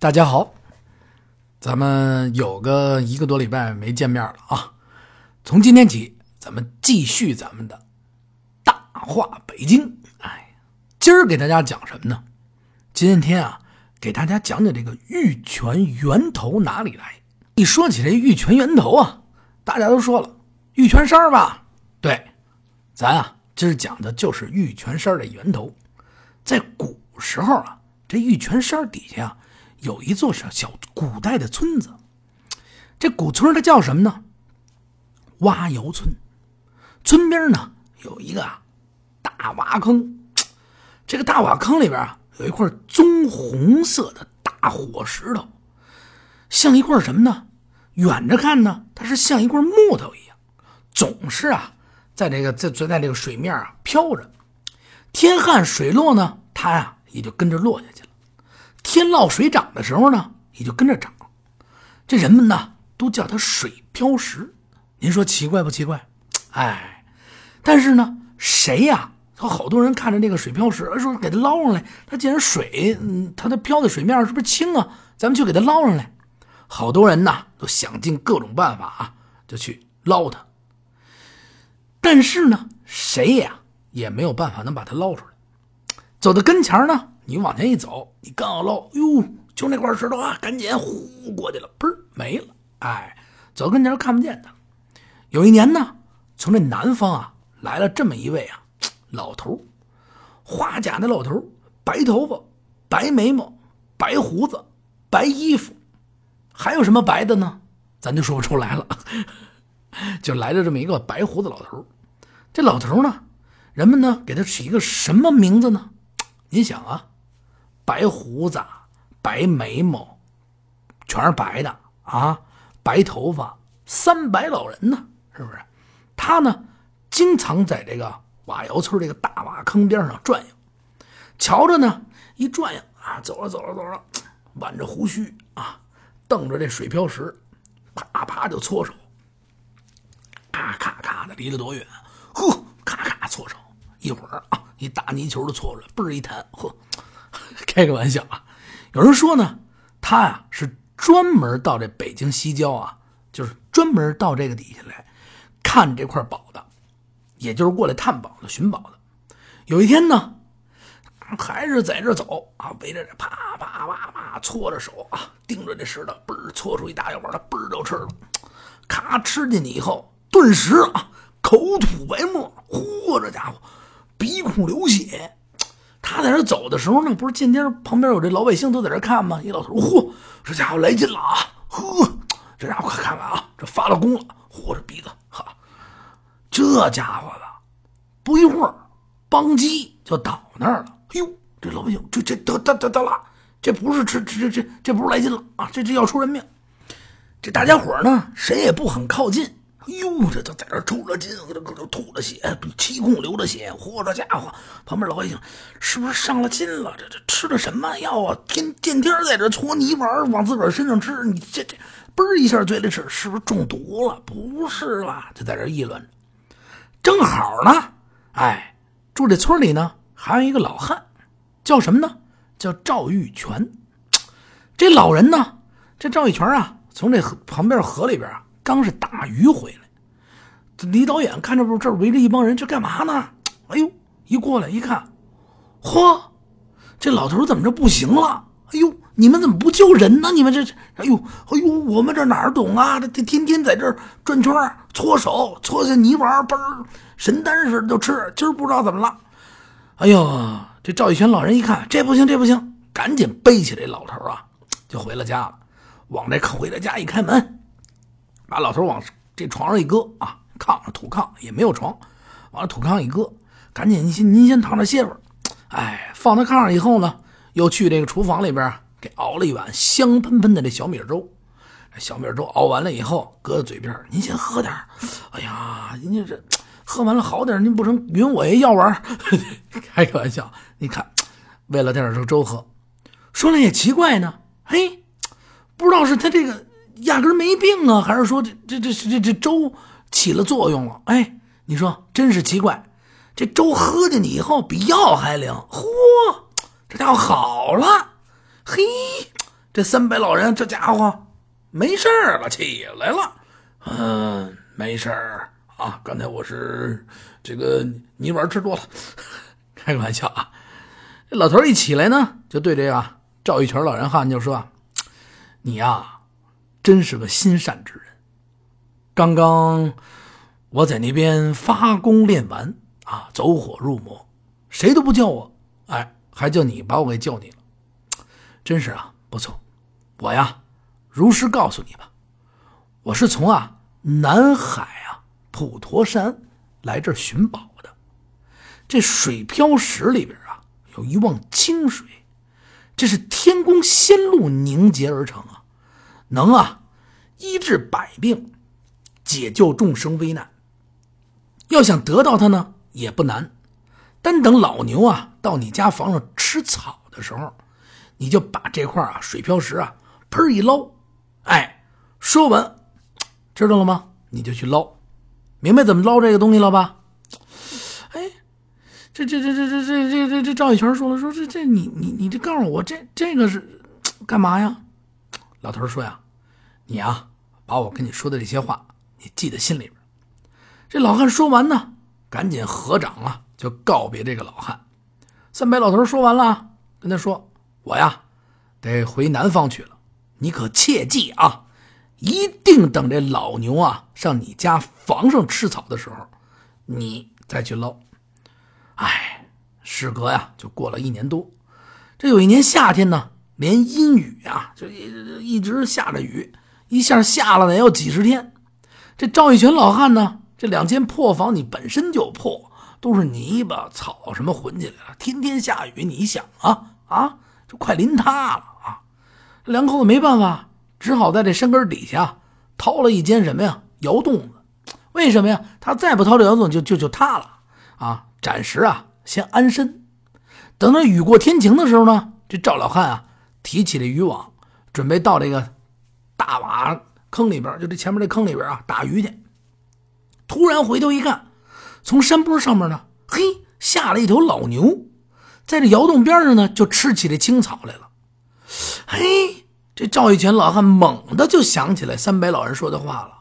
大家好，咱们有个一个多礼拜没见面了啊！从今天起，咱们继续咱们的大话北京。哎，今儿给大家讲什么呢？今天啊，给大家讲讲这个玉泉源头哪里来。一说起这玉泉源头啊，大家都说了玉泉山吧？对，咱啊今儿讲的就是玉泉山的源头。在古时候啊，这玉泉山底下啊。有一座小小古代的村子，这古村它叫什么呢？挖窑村。村边呢有一个大瓦坑，这个大瓦坑里边啊有一块棕红色的大火石头，像一块什么呢？远着看呢，它是像一块木头一样，总是啊在这个在在这个水面啊飘着。天旱水落呢，它呀也就跟着落下去天涝水涨的时候呢，也就跟着涨。这人们呢，都叫它水漂石。您说奇怪不奇怪？哎，但是呢，谁呀？他好多人看着那个水漂石，说给它捞上来。它既然水，嗯，它的漂在水面是不是轻啊？咱们去给它捞上来。好多人呢，都想尽各种办法啊，就去捞它。但是呢，谁呀也没有办法能把它捞出来。走到跟前呢。你往前一走，你刚要捞，哟，就那块石头啊，赶紧呼过去了，嘣没了。哎，走跟前看不见他。有一年呢，从这南方啊来了这么一位啊老头，花甲的老头，白头发，白眉毛，白胡子，白衣服，还有什么白的呢？咱就说不出来了。就来了这么一个白胡子老头。这老头呢，人们呢给他起一个什么名字呢？您想啊。白胡子、白眉毛，全是白的啊！白头发，三白老人呢？是不是？他呢，经常在这个瓦窑村这个大瓦坑边上转悠，瞧着呢，一转悠啊，走着走着走着，挽着胡须啊，瞪着这水漂石，啪啪就搓手，咔咔咔的，离了多远？呵，咔咔搓手，一会儿啊，一大泥球的搓出来，嘣儿一弹，呵。开个玩笑啊！有人说呢，他呀是专门到这北京西郊啊，就是专门到这个底下来看这块宝的，也就是过来探宝的、寻宝的。有一天呢，还是在这走啊，围着这啪啪啪啪搓着手啊，盯着这石头，嘣儿搓出一大药丸来，嘣儿就吃了。咔，吃进去以后，顿时啊，口吐白沫，嚯，这家伙鼻孔流血。他在这走的时候呢，不是见天旁边有这老百姓都在这看吗？一老头，嚯，这家伙来劲了啊！呵，这家伙快看看啊，这发了功了，嚯，这鼻子哈，这家伙的，不一会儿，邦叽就倒那儿了。哎呦，这老百姓，这这得得得得了，这不是吃这这这不是来劲了啊，这这要出人命。这大家伙呢，谁也不肯靠近。哟，这都在这抽着筋，这这吐着血，七孔流着血，嚯，这家伙！旁边老百姓是不是上了劲了？这这吃的什么药啊？天天天在这搓泥丸往自个儿身上吃，你这这嘣一下嘴里吃，是不是中毒了？不是吧？就在这议论。正好呢，哎，住这村里呢，还有一个老汉，叫什么呢？叫赵玉泉。这老人呢，这赵玉泉啊，从这河旁边河里边啊。刚是打鱼回来，李导演看着不，这围着一帮人，这干嘛呢？哎呦，一过来一看，嚯，这老头怎么着不行了？哎呦，你们怎么不救人呢？你们这，哎呦，哎呦，我们这哪儿懂啊？这天天在这转圈搓手，搓下泥丸，嘣儿，神丹似的就吃。今儿不知道怎么了。哎呦，这赵玉泉老人一看，这不行，这不行，赶紧背起这老头啊，就回了家了。往这回了家一开门。把老头往这床上一搁啊，炕上土炕也没有床，往土炕一搁，赶紧您先您先躺着歇会儿。哎，放到炕上以后呢，又去这个厨房里边给熬了一碗香喷喷的这小米粥。小米粥熬完了以后，搁在嘴边，您先喝点哎呀，人家这喝完了好点您不成匀我一药丸？开个玩笑，你看，为了点这粥喝。说来也奇怪呢，嘿，不知道是他这个。压根没病啊，还是说这这这这这粥起了作用了？哎，你说真是奇怪，这粥喝进去以后比药还灵，嚯，这家伙好了，嘿，这三百老人这家伙没事了，起来了。嗯，没事儿啊，刚才我是这个泥丸吃多了，开个玩笑啊。这老头一起来呢，就对这个赵玉泉老人汉就说：“你呀，真是个心善之人。刚刚我在那边发功练完啊，走火入魔，谁都不叫我，哎，还叫你把我给叫你了，真是啊，不错。我呀，如实告诉你吧，我是从啊南海啊普陀山来这儿寻宝的，这水漂石里边啊。”有一汪清水，这是天宫仙露凝结而成啊，能啊医治百病，解救众生危难。要想得到它呢，也不难，单等老牛啊到你家房上吃草的时候，你就把这块啊水漂石啊喷一捞，哎，说完，知道了吗？你就去捞，明白怎么捞这个东西了吧？这这这这这这这这这赵玉泉说了，说这这你你你这告诉我这这个是 干嘛呀？老头说呀，你啊把我跟你说的这些话你记在心里边。这老汉说完呢，赶紧合掌啊，就告别这个老汉。三白老头说完了，跟他说：“我呀得回南方去了，你可切记啊，一定等这老牛啊上你家房上吃草的时候，你再去捞。”哎，时隔呀，就过了一年多。这有一年夏天呢，连阴雨啊，就一一直下着雨，一下下了得有几十天。这赵玉泉老汉呢，这两间破房你本身就破，都是泥巴草什么混起来了。天天下雨，你想啊啊，就快淋塌了啊！两口子没办法，只好在这山根底下掏了一间什么呀窑洞子。为什么呀？他再不掏这窑洞，就就就塌了啊！暂时啊，先安身。等到雨过天晴的时候呢，这赵老汉啊，提起了渔网，准备到这个大瓦坑里边，就这前面这坑里边啊，打鱼去。突然回头一看，从山坡上面呢，嘿，下了一头老牛，在这窑洞边上呢，就吃起这青草来了。嘿，这赵玉泉老汉猛地就想起来三白老人说的话了。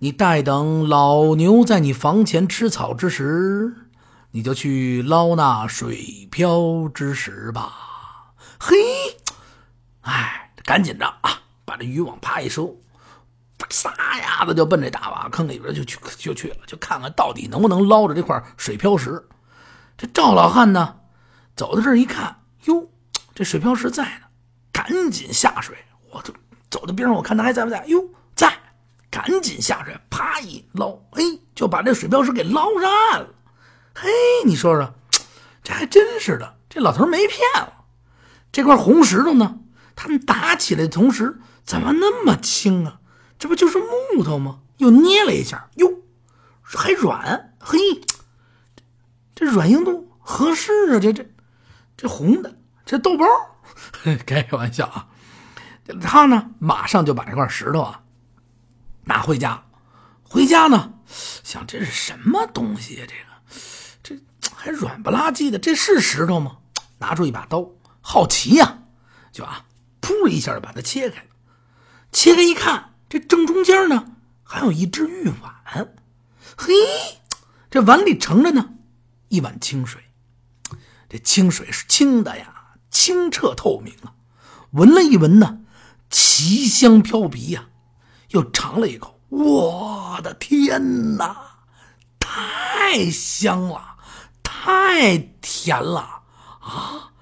你待等老牛在你房前吃草之时，你就去捞那水漂之时吧。嘿，哎，赶紧的啊，把这渔网啪一收，撒丫子就奔这大瓦坑里边就去就去了，就看看到底能不能捞着这块水漂石。这赵老汉呢，走到这儿一看，哟，这水漂石在呢，赶紧下水。我就走到边上，我看他还在不在？哟，在。赶紧下水，啪一捞，哎，就把这水漂石给捞上岸了。嘿，你说说，这还真是的，这老头没骗我。这块红石头呢，他们打起来的同时，怎么那么轻啊？这不就是木头吗？又捏了一下，哟，还软。嘿，这软硬度合适啊！这这这红的，这豆包，开个玩笑啊。他呢，马上就把这块石头啊。拿回家，回家呢，想这是什么东西啊？这个，这还软不拉几的，这是石头吗？拿出一把刀，好奇呀，就啊，噗一下把它切开了。切开一看，这正中间呢，还有一只玉碗。嘿，这碗里盛着呢，一碗清水。这清水是清的呀，清澈透明啊，闻了一闻呢，奇香飘鼻呀。又尝了一口，我的天哪，太香了，太甜了啊！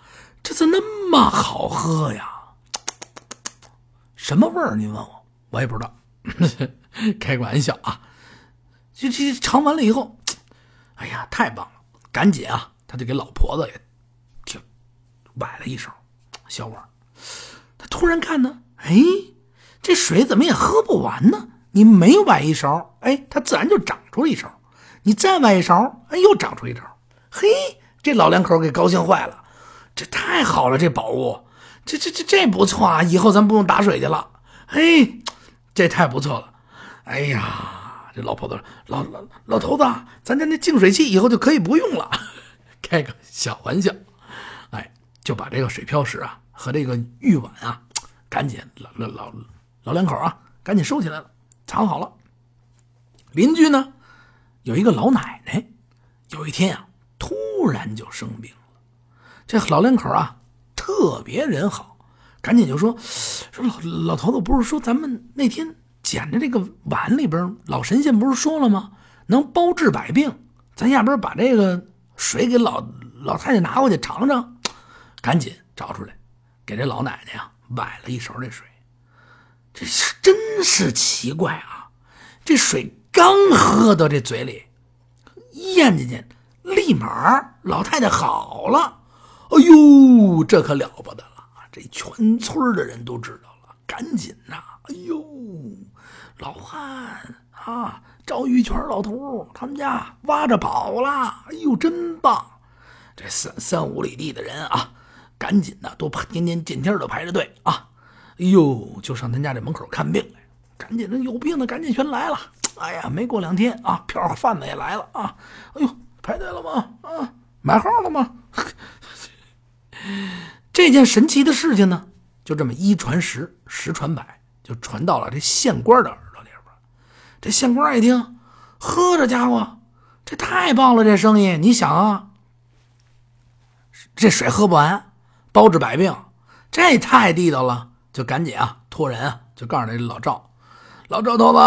这怎么那么好喝呀？什么味儿？您问我，我也不知道。开个玩笑啊！这这尝完了以后，哎呀，太棒了！赶紧啊，他就给老婆子也挺崴了一勺小碗。他突然看呢，哎。这水怎么也喝不完呢？你每崴一勺，哎，它自然就长出一勺。你再崴一勺，哎，又长出一勺。嘿，这老两口给高兴坏了，这太好了，这宝物，这这这这不错啊！以后咱不用打水去了。嘿，这太不错了。哎呀，这老婆子，老老老头子，咱家那净水器以后就可以不用了。开个小玩笑，哎，就把这个水漂石啊，和这个玉碗啊，赶紧老老老老两口啊，赶紧收起来了，藏好了。邻居呢，有一个老奶奶，有一天啊，突然就生病了。这老两口啊，特别人好，赶紧就说说老老头子不是说咱们那天捡的这个碗里边，老神仙不是说了吗？能包治百病，咱要不然把这个水给老老太太拿过去尝尝，赶紧找出来，给这老奶奶呀崴了一勺这水。这是真是奇怪啊，这水。刚喝到这嘴里，咽进去，立马老太太好了。哎呦，这可了不得了！这全村的人都知道了，赶紧呐！哎呦，老汉啊，赵玉泉老头他们家挖着宝了！哎呦，真棒！这三三五里地的人啊，赶紧的都天天见天的排着队啊！哎呦，就上他家这门口看病来，赶紧的有病的赶紧全来了。哎呀，没过两天啊，票贩子也来了啊！哎呦，排队了吗？啊，买号了吗？这件神奇的事情呢，就这么一传十，十传百，就传到了这县官的耳朵里边。这县官一听，呵，这家伙，这太棒了！这生意，你想啊，这水喝不完，包治百病，这太地道了，就赶紧啊，托人啊，就告诉这老赵，老赵头子。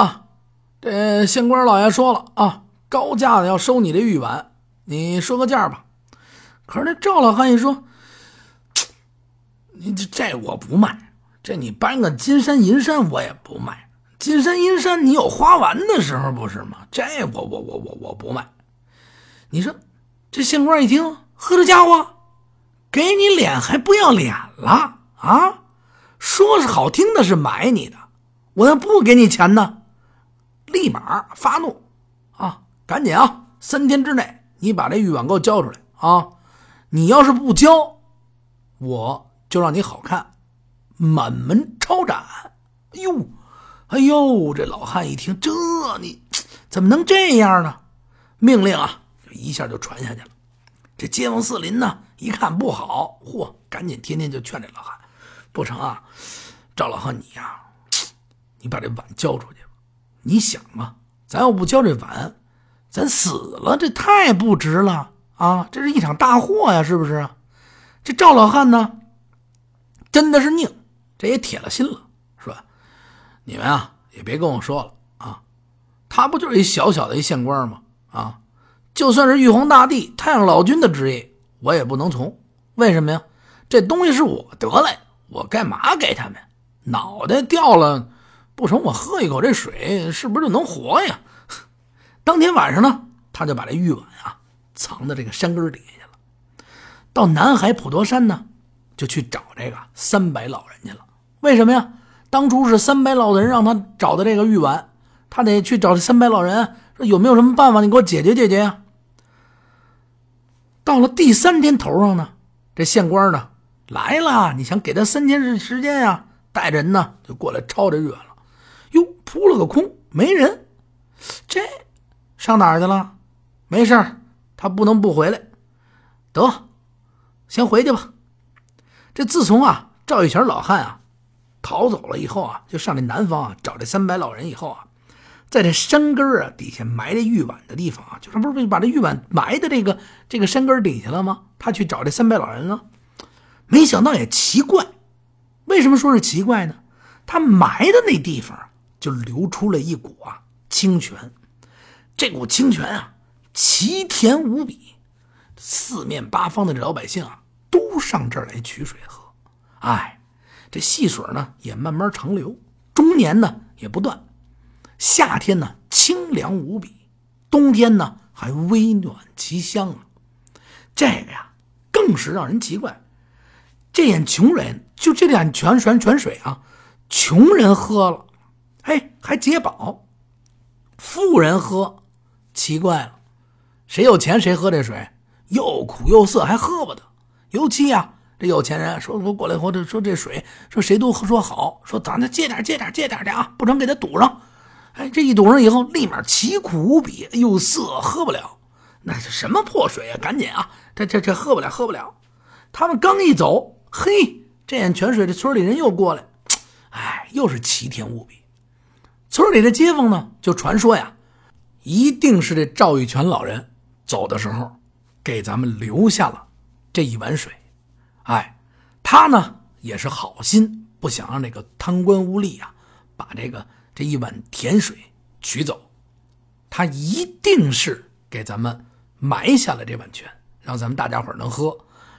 这县官老爷说了啊，高价的要收你这玉碗，你说个价吧。可是那赵老汉一说，你这这我不卖，这你搬个金山银山我也不卖。金山银山你有花完的时候不是吗？这我我我我我不卖。你说这县官一听，呵，这家伙给你脸还不要脸了啊？说是好听的是买你的，我要不给你钱呢？立马发怒，啊，赶紧啊！三天之内，你把这玉碗给我交出来啊！你要是不交，我就让你好看，满门抄斩！哎呦，哎呦！这老汉一听，这你怎么能这样呢？命令啊，一下就传下去了。这街坊四邻呢，一看不好，嚯，赶紧天天就劝这老汉，不成啊，赵老汉你呀，你把这碗交出去。你想啊，咱要不交这碗，咱死了，这太不值了啊！这是一场大祸呀，是不是？这赵老汉呢，真的是拧，这也铁了心了，是吧？你们啊，也别跟我说了啊，他不就是一小小的一县官吗？啊，就算是玉皇大帝、太上老君的旨意，我也不能从。为什么呀？这东西是我得来的，我干嘛给他们？脑袋掉了。不成，我喝一口这水，是不是就能活呀？当天晚上呢，他就把这玉碗啊藏在这个山根底下了。到南海普陀山呢，就去找这个三百老人去了。为什么呀？当初是三百老人让他找的这个玉碗，他得去找这三百老人，说有没有什么办法，你给我解决解决呀？到了第三天头上呢，这县官呢来了，你想给他三天时间呀，带着人呢就过来抄这玉碗了。哟，扑了个空，没人，这上哪儿去了？没事他不能不回来。得，先回去吧。这自从啊赵玉泉老汉啊逃走了以后啊，就上这南方啊找这三百老人以后啊，在这山根啊底下埋这玉碗的地方啊，就他不是把这玉碗埋在这个这个山根底下了吗？他去找这三百老人了，没想到也奇怪，为什么说是奇怪呢？他埋的那地方。就流出了一股啊清泉，这股清泉啊奇甜无比，四面八方的这老百姓啊上这儿来取水喝。哎，这细水呢也慢慢长流，终年呢也不断，夏天呢清凉无比，冬天呢还微暖其香啊。这个呀更是让人奇怪，这眼穷人就这点泉泉泉水啊，穷人喝了。嘿，还解饱，富人喝，奇怪了，谁有钱谁喝这水，又苦又涩，还喝不得。尤其啊，这有钱人说说过来以后，这说这水，说谁都说好，说咱这借点借点借点的啊，不成给他堵上。哎，这一堵上以后，立马奇苦无比，又涩，喝不了。那是什么破水啊？赶紧啊，这这这喝不了，喝不了。他们刚一走，嘿，这眼泉水，这村里人又过来，哎，又是奇甜无比。村里的街坊呢，就传说呀，一定是这赵玉泉老人走的时候，给咱们留下了这一碗水。哎，他呢也是好心，不想让这个贪官污吏啊，把这个这一碗甜水取走。他一定是给咱们埋下了这碗泉，让咱们大家伙能喝，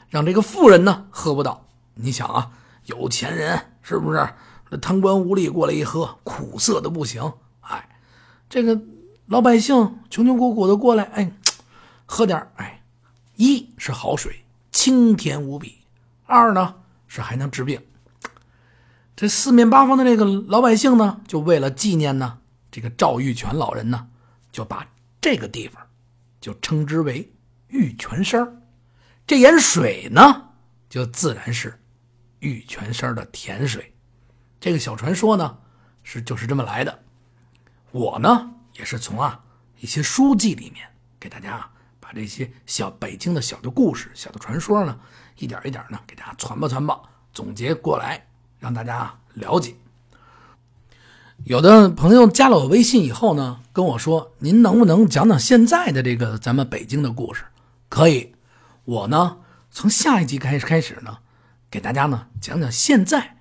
让这个富人呢喝不到。你想啊，有钱人是不是？那贪官污吏过来一喝，苦涩的不行。哎，这个老百姓穷穷苦苦的过来，哎，喝点哎，一是好水，清甜无比；二呢是还能治病。这四面八方的这个老百姓呢，就为了纪念呢这个赵玉泉老人呢，就把这个地方就称之为玉泉山这盐水呢，就自然是。玉泉山的甜水，这个小传说呢，是就是这么来的。我呢，也是从啊一些书籍里面给大家把这些小北京的小的故事、小的传说呢，一点一点呢给大家传吧传吧，总结过来，让大家了解。有的朋友加了我微信以后呢，跟我说：“您能不能讲讲现在的这个咱们北京的故事？”可以，我呢从下一集开始开始呢。给大家呢讲讲现在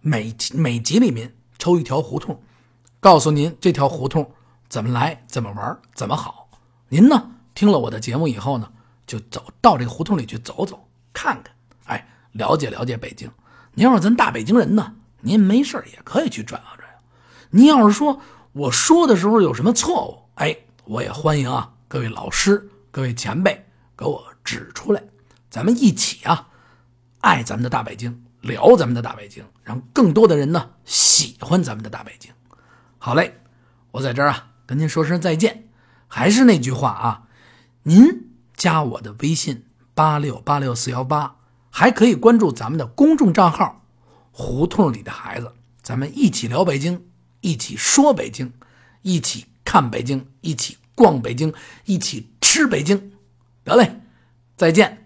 每每集里面抽一条胡同，告诉您这条胡同怎么来、怎么玩、怎么好。您呢听了我的节目以后呢，就走到这个胡同里去走走看看，哎，了解了解北京。您要是咱大北京人呢，您没事也可以去转悠转悠。您要是说我说的时候有什么错误，哎，我也欢迎啊各位老师、各位前辈给我指出来，咱们一起啊。爱咱们的大北京，聊咱们的大北京，让更多的人呢喜欢咱们的大北京。好嘞，我在这儿啊跟您说声再见。还是那句话啊，您加我的微信八六八六四幺八，还可以关注咱们的公众账号“胡同里的孩子”，咱们一起聊北京，一起说北京，一起看北京，一起逛北京，一起吃北京。得嘞，再见。